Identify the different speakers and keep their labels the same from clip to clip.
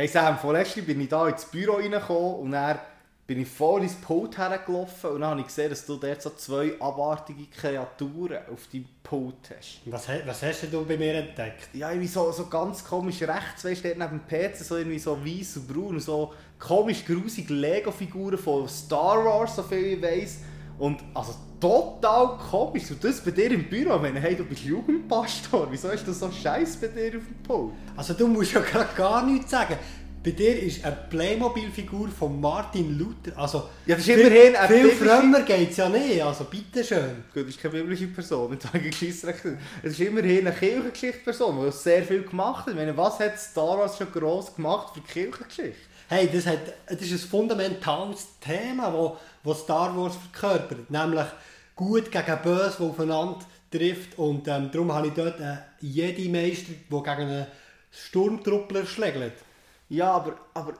Speaker 1: Hey Sam, vorletztens bin ich da ins Büro reingekommen und dann bin ich voll ins Pult hergelaufen und dann habe ich gesehen, dass du dort so zwei abartige Kreaturen auf deinem Pult hast.
Speaker 2: Was, was hast du bei mir entdeckt?
Speaker 1: Ja, irgendwie so, so ganz komisch rechts, weißt du, neben dem PC, so irgendwie so weiß und braun so komisch grusige Lego-Figuren von Star Wars, so viel ich weiss. Und also total komisch. Und das bei dir im Büro, ich meine, hey, du bist Jugendpastor, wieso ist das so scheiße bei dir auf dem Pult?
Speaker 2: Also du musst ja gerade gar nichts sagen. Bei dir ist eine Playmobil-Figur von Martin Luther. Also,
Speaker 1: Ja, das ist immerhin eine
Speaker 2: Viel
Speaker 1: biblische-
Speaker 2: frömmer geht es ja nicht. Also bitteschön.
Speaker 1: Gut, das ist keine biblische Person, mit solchen Geschichtsrechten. Es ist immerhin eine Kirchengeschichtsperson, die sehr viel gemacht hat. Ich meine, was hat Star Wars schon gross gemacht für die Kirchengeschichte?
Speaker 2: Hey, das, hat, das ist ein fundamentales Thema, wo, wo Star Wars verkörpert. Nämlich gut gegen böse, die aufeinander trifft. Und ähm, darum habe ich dort einen Jedi-Meister, der gegen einen Sturmtruppler schlägt.
Speaker 1: Ja, aber, aber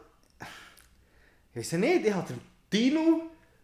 Speaker 1: ich weiß nicht, ich habe den Dino,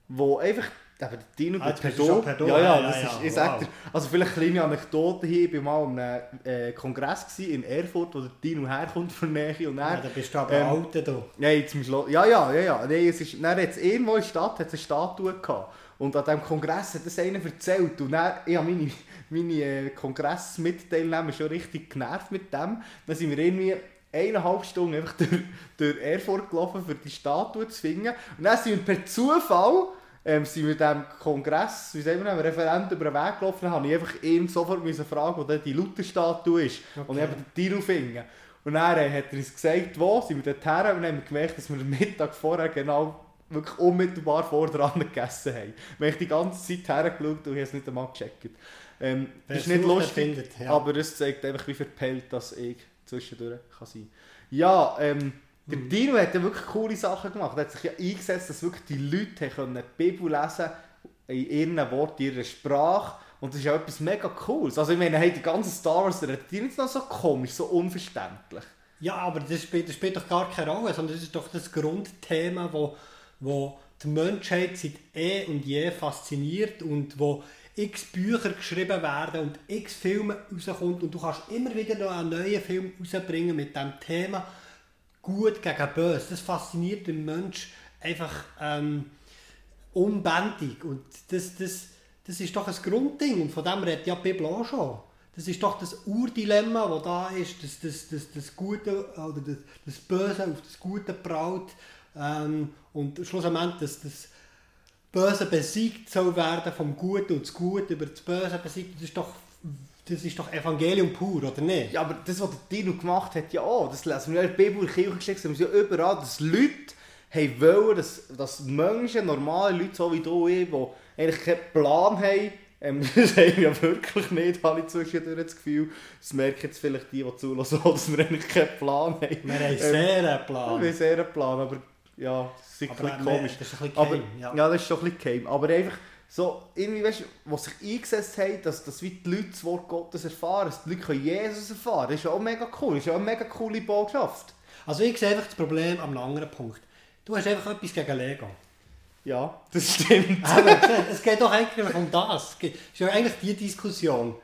Speaker 1: wo einfach, aber der Dino
Speaker 2: Ah,
Speaker 1: geht
Speaker 2: jetzt bist du schon per Du.
Speaker 1: Ja, ja,
Speaker 2: Ja,
Speaker 1: das
Speaker 2: ja,
Speaker 1: ist,
Speaker 2: ja,
Speaker 1: ich sag
Speaker 2: wow.
Speaker 1: also vielleicht eine kleine Anekdote hier, ich war mal an einem äh, Kongress in Erfurt, wo der Dino herkommt von Nähe und
Speaker 2: Ja,
Speaker 1: dann,
Speaker 2: da bist du aber
Speaker 1: ähm,
Speaker 2: Alter da.
Speaker 1: Ja, jetzt zum Schluss. Ja, ja, ja, ja. Nee, es ist, dann hat's irgendwo in der Stadt hat's eine Statue gehabt. Und an diesem Kongress hat das einer erzählt. Und dann, ich habe meine, meine äh, Kongressmitteilnehmer schon richtig genervt mit dem. Dann sind wir irgendwie eineinhalb Stunden einfach durch, durch Erfurt gelaufen, für die Statue zu finden. Und dann sind wir per Zufall ähm, sind wir dem Kongress, wie sagen wir, dem Referent über den Weg gelaufen, habe ich einfach ihm sofort fragen, wo denn die Luther-Statue ist. Und ich
Speaker 2: Okay.
Speaker 1: habe den Tiro finden. Und dann äh, hat er uns gesagt, wo, sind wir dort her und dann haben wir gemerkt, dass wir am Mittag vorher genau wirklich unmittelbar vor dran gegessen haben. Wir haben die ganze Zeit hergeschaut und ich habe es nicht einmal gecheckt. Ähm, das ist nicht lustig,
Speaker 2: findet, ja.
Speaker 1: aber es zeigt einfach, wie verpellt das ich zwischendurch kann sein Ja, ähm, der
Speaker 2: Mhm.
Speaker 1: Dino hat ja wirklich coole Sachen gemacht. Er hat sich ja eingesetzt, dass wirklich die Leute können die Bibel lesen in ihren Worten, in ihrer Sprache. Und das ist ja etwas mega Cooles. Also ich meine, hey, die ganze Star Wars, der ist nicht noch so komisch, so unverständlich.
Speaker 2: Ja, aber das spielt, das spielt doch gar keine Rolle, sondern das ist doch das Grundthema, wo, wo die Menschheit seit eh und je fasziniert und wo x Bücher geschrieben werden und x Filme rauskommt und du kannst immer wieder noch einen neuen Film rausbringen mit dem Thema gut gegen böse. Das fasziniert den Mensch einfach ähm, unbändig und das, das, das ist doch ein Grundding und von dem redet ja Bibel auch schon. Das ist doch das Urdilemma, das da ist, das, das, das, das Gute oder das, das Böse auf das Gute braut ähm, und schlussendlich das, das Böse besiegt soll werden vom Guten und das Gute über das Böse besiegt. Das ist doch, das ist doch Evangelium pur, oder nicht?
Speaker 1: Ja, aber das, was der Dino gemacht hat, ja auch. Das lesen wir in der Bibel, in der Kirchengeschichte, sehen wir es ja überall, dass Leute haben wollen, dass, dass Menschen, normale Leute, so wie du ich, die eigentlich keinen Plan haben, ähm, das haben wir ja wirklich nicht, habe ich zwischendurch das Gefühl. Das merken jetzt vielleicht die, die zulassen, dass wir eigentlich keinen Plan haben.
Speaker 2: Wir haben
Speaker 1: Ähm,
Speaker 2: sehr einen
Speaker 1: Wir
Speaker 2: Plan.
Speaker 1: haben sehr einen Plan, aber ja, das ist ein
Speaker 2: Aber,
Speaker 1: bisschen
Speaker 2: äh,
Speaker 1: komisch.
Speaker 2: das ist ein bisschen
Speaker 1: Aber, ja.
Speaker 2: ja.
Speaker 1: das ist schon ein bisschen geheim. Aber einfach so, irgendwie, weißt du, was sich eingesetzt haben, dass, dass wie die Leute das Wort Gottes erfahren, dass die Leute können Jesus erfahren das ist ja auch mega cool. Das ist ja auch eine mega coole Botschaft.
Speaker 2: Also ich sehe einfach das Problem am anderen Punkt. Du hast einfach etwas gegen Lego.
Speaker 1: Ja, das stimmt.
Speaker 2: Aber es geht doch eigentlich um das. Es ist ja eigentlich die Diskussion.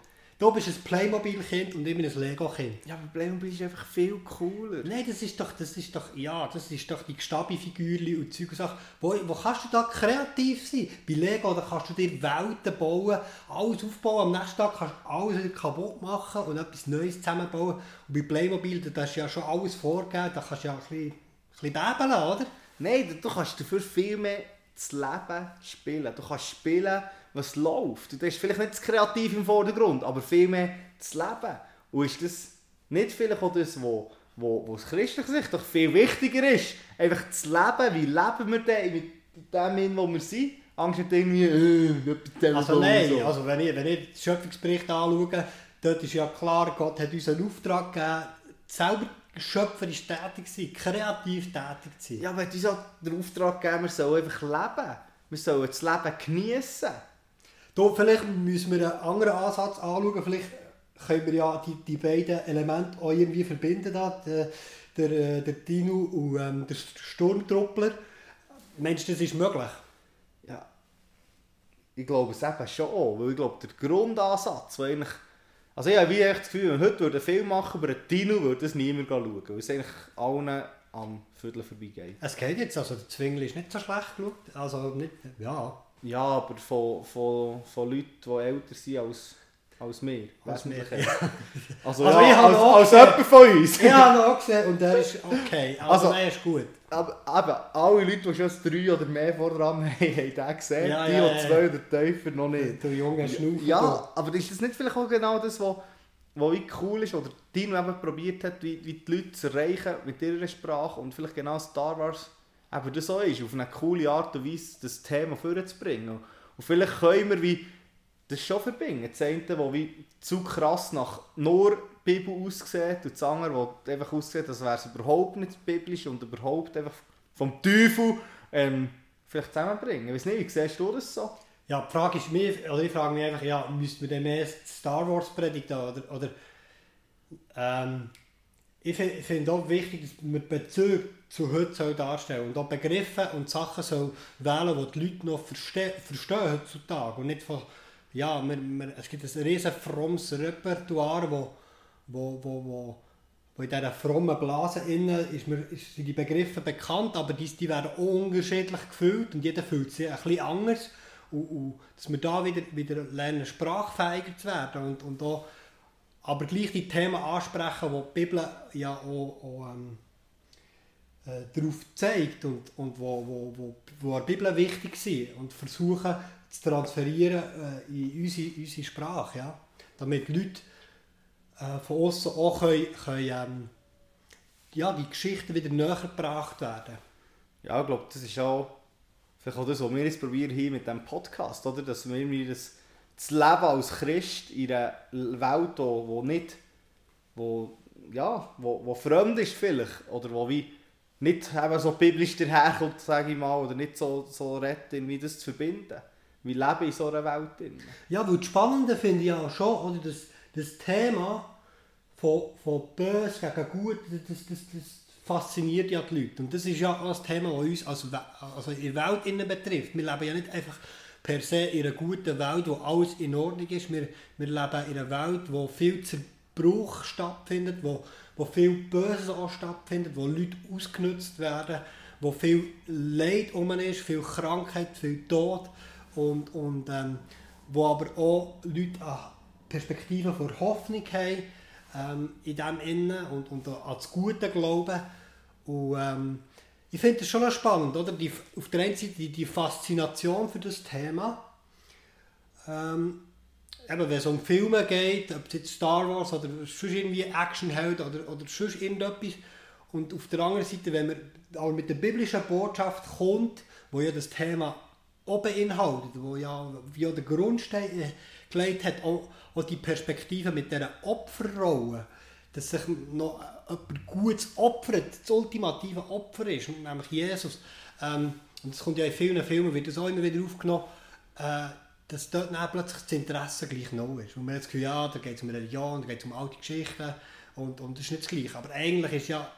Speaker 2: Du bist ein Playmobil-Kind und ich bin ein Lego-Kind.
Speaker 1: Ja, aber Playmobil ist einfach viel cooler.
Speaker 2: Nein, das ist doch, das ist doch, ja, das ist doch die Gestabi-Figürchen und Zeug und Sachen. Wo, wo kannst du da kreativ sein? Bei Lego da kannst du dir Welten bauen, alles aufbauen. Am nächsten Tag kannst du alles kaputt machen und etwas Neues zusammenbauen. Und bei Playmobil, da hast du ja schon alles vorgegeben, da kannst du ja ein bisschen, ein bisschen beben oder?
Speaker 1: Nein, du- du kannst dafür viel mehr das Leben spielen. Du kannst spielen, was läuft. Du hast vielleicht nicht das Kreative im Vordergrund, aber viel mehr das Leben. Und ist das nicht vielleicht auch das, wo, wo, wo aus christlicher Sicht doch viel wichtiger ist? Einfach das Leben, wie leben wir denn mit dem, in, wo wir sind? Irgendwie, äh, nicht bei dem
Speaker 2: Also
Speaker 1: so
Speaker 2: nein,
Speaker 1: so.
Speaker 2: also wenn ich, wenn ich den Schöpfungsbericht anschaue, dort ist ja klar, Gott hat uns einen Auftrag gegeben, selber schöpferisch tätig sein, kreativ tätig sein.
Speaker 1: Ja, aber uns auch den Auftrag gegeben, wir sollen einfach leben. Wir sollen das Leben genießen.
Speaker 2: Da, vielleicht müssen wir einen anderen Ansatz anschauen, vielleicht können wir ja die, die beiden Elemente auch irgendwie verbinden, da, der, der, äh, der Dino und ähm, der Sturmtruppler. Meinst du, das ist möglich?
Speaker 1: Ja, ich glaube es eben schon auch, weil ich glaube, der Grundansatz, der eigentlich, also ich habe wie echt das Gefühl, wenn heute einen Film machen über einen Dino, würde das niemand schauen, weil es eigentlich allen am Viertel vorbeigeht.
Speaker 2: Es geht jetzt, also der Zwingli ist nicht so schlecht geschaut. Also nicht, ja.
Speaker 1: Ja, aber von, von, von Leuten, die älter sind als, als wir.
Speaker 2: Als wir, ja.
Speaker 1: Also,
Speaker 2: Also
Speaker 1: ja,
Speaker 2: ich
Speaker 1: als, als jemand von uns.
Speaker 2: Ich habe ihn auch gesehen und der ist okay. Also,
Speaker 1: Also-
Speaker 2: der ist gut.
Speaker 1: Aber eben, alle Leute, die schon drei oder mehr vor dran haben, haben den gesehen.
Speaker 2: Ja,
Speaker 1: die,
Speaker 2: ja,
Speaker 1: die zwei oder tiefer noch nicht.
Speaker 2: Du junge Schnaufer.
Speaker 1: Ja, aber ist das nicht vielleicht auch genau das, was was cool ist, oder Dino eben probiert hat, wie, wie die Leute zu erreichen mit ihrer Sprache und vielleicht genau Star Wars eben das so ist, auf eine coole Art und Weise das Thema vorzubringen. Und vielleicht können wir wie das schon verbinden. Das eine, das wie zu krass nach nur Bibel aussieht und das andere, das einfach aussieht, als wäre es überhaupt nicht biblisch und überhaupt einfach vom Teufel ähm, vielleicht zusammenbringen. Ich weiß nicht, wie siehst du das so?
Speaker 2: Ja, die Frage ist mir, oder ich frage mich einfach, ja, müssten wir dann mehr Star Wars predigen oder, oder ähm, ich finde auch wichtig, dass man Bezüge zu heute soll darstellen und auch Begriffe und Sachen soll wählen, die die Leute noch verste verstehen heutzutage und nicht von, ja, wir, wir, es gibt ein riesen frommes Repertoire, wo, wo, wo, wo, wo in dieser frommen Blase innen ist, mir, ist, sind die Begriffe bekannt, aber die, die werden unterschiedlich gefüllt und jeder fühlt sie ein bisschen anders. Und, und dass wir da wieder, wieder lernen, sprachfähiger zu werden und, und auch, aber gleich die Themen ansprechen, die die Bibel ja auch, auch ähm, äh, darauf zeigt und, und wo, wo, wo, wo der Bibel wichtig sind und versuchen zu transferieren äh, in unsere, unsere Sprache, ja? damit Leute äh, von außen auch können, können, ähm, ja, die Geschichten wieder näher gebracht werden.
Speaker 1: Ja, ich glaube, das ist auch vielleicht auch das, was wir jetzt probieren hier mit diesem Podcast, oder? Dass wir irgendwie das, das Leben als Christ in einer Welt, wo, wo nicht, wo, ja, wo, wo fremd ist vielleicht, oder wo wie nicht so biblisch daherkommt, sage ich mal, oder nicht so, so redet, irgendwie das zu verbinden. Wir leben in so einer Welt drin.
Speaker 2: Ja, weil das Spannende finde ich ja schon, oder das, das Thema von, von böse gegen gut, das, das, das fasziniert ja die Leute. Und das ist ja auch das Thema, das uns als, also in der Welt innen betrifft. Wir leben ja nicht einfach per se in einer guten Welt, wo alles in Ordnung ist. Wir, wir leben in einer Welt, wo viel Zerbruch stattfindet, wo, wo viel Böses auch stattfindet, wo Leute ausgenutzt werden, wo viel Leid um ist, viel Krankheit, viel Tod und, und ähm, wo aber auch Leute eine Perspektive für Hoffnung haben ähm, in dem Innen und, und an das Gute glauben. Und, ähm, ich finde das schon spannend, oder? Die, auf der einen Seite die, die Faszination für das Thema. Ähm, eben, wenn es um Filme geht, ob es jetzt Star Wars oder sonst irgendwie Actionheld oder, oder sonst irgendetwas. Und auf der anderen Seite, wenn man aber mit der biblischen Botschaft kommt, wo ja das Thema auch beinhaltet, wo ja wie auch der Grundstein äh, gelegt hat, auch, auch die Perspektive mit dieser Opferrolle, dass sich noch jemand Gutes opfert, das ultimative Opfer ist, nämlich Jesus. Ähm, und das kommt ja in vielen Filmen, wird das auch immer wieder aufgenommen, äh, dass dort dann plötzlich das Interesse gleich noch ist. Und man hat das Gefühl, ja, da geht es um Religion, da geht es um alte Geschichten und, und das ist nicht das Gleiche. Aber eigentlich ist ja,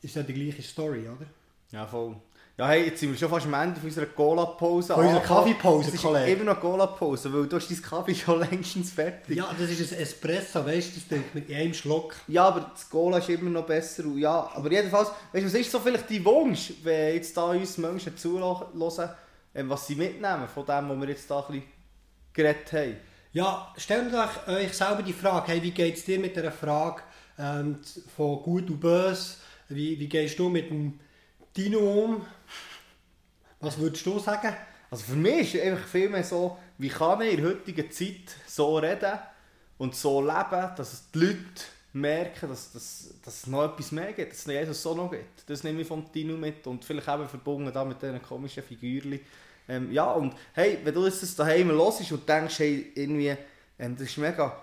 Speaker 2: ist ja die gleiche Story, oder?
Speaker 1: Ja, voll. Ja, hey, jetzt sind wir schon fast am Ende von unserer Cola-Pause.
Speaker 2: Von unserer
Speaker 1: angekommen.
Speaker 2: Kaffeepause,
Speaker 1: Es ist
Speaker 2: Kollege.
Speaker 1: immer noch Cola-Pause, weil du hast dein Kaffee schon längstens fertig.
Speaker 2: Ja, das ist ein Espresso, weißt du, das denkt man in einem Schluck.
Speaker 1: Ja, aber das Cola ist immer noch besser. Ja, aber jedenfalls, weißt du, was ist so vielleicht dein Wunsch, wenn jetzt da uns Menschen zuhören, ähm, was sie mitnehmen von dem, was wir jetzt da ein bisschen geredet haben?
Speaker 2: Ja, stellt euch, euch selber die Frage, hey, wie geht es dir mit der Frage ähm, von gut und böse? Wie, wie gehst du mit dem Dino? Was würdest du sagen?
Speaker 1: Also für mich ist einfach vielmehr so, wie kann ich in der heutigen Zeit so reden und so leben, dass die Leute merken, dass, dass, dass es noch etwas mehr gibt, dass es Jesus so noch gibt. Das nehme ich vom Tino mit und vielleicht eben verbunden da mit diesen komischen Figürchen. Ähm, ja, und hey, wenn du das daheim hörst und denkst, hey, irgendwie, ähm, das ist mega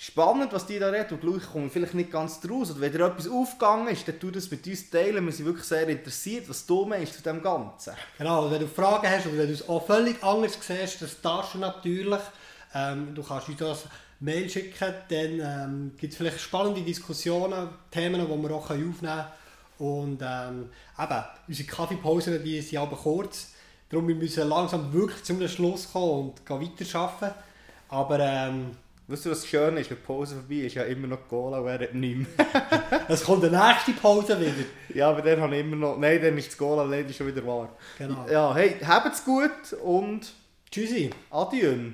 Speaker 1: spannend, was die da reden und gleich kommen wir vielleicht nicht ganz draus. Oder wenn dir etwas aufgegangen ist, dann tu das mit uns teilen. Wir sind wirklich sehr interessiert, was du meinst zu dem Ganzen.
Speaker 2: Genau, wenn du Fragen hast oder wenn du es auch völlig anders siehst, das darfst du natürlich. Ähm, du kannst uns das Mail schicken, dann ähm, gibt es vielleicht spannende Diskussionen, Themen, die wir auch aufnehmen können. Und ähm, eben, unsere Kaffeepausen die sind aber kurz. Darum wir müssen langsam wirklich zum Schluss kommen und weiterarbeiten. Aber ähm,
Speaker 1: Weißt du, was schön ist, die Pause vorbei ist, ja immer noch er hat nichts mehr.
Speaker 2: Es kommt die nächste Pause wieder.
Speaker 1: Ja, aber dann habe ich immer noch... Nein, dann ist das Cola leider schon wieder wahr.
Speaker 2: Genau.
Speaker 1: Ja, hey, habt's gut und
Speaker 2: Tschüssi.
Speaker 1: adieu.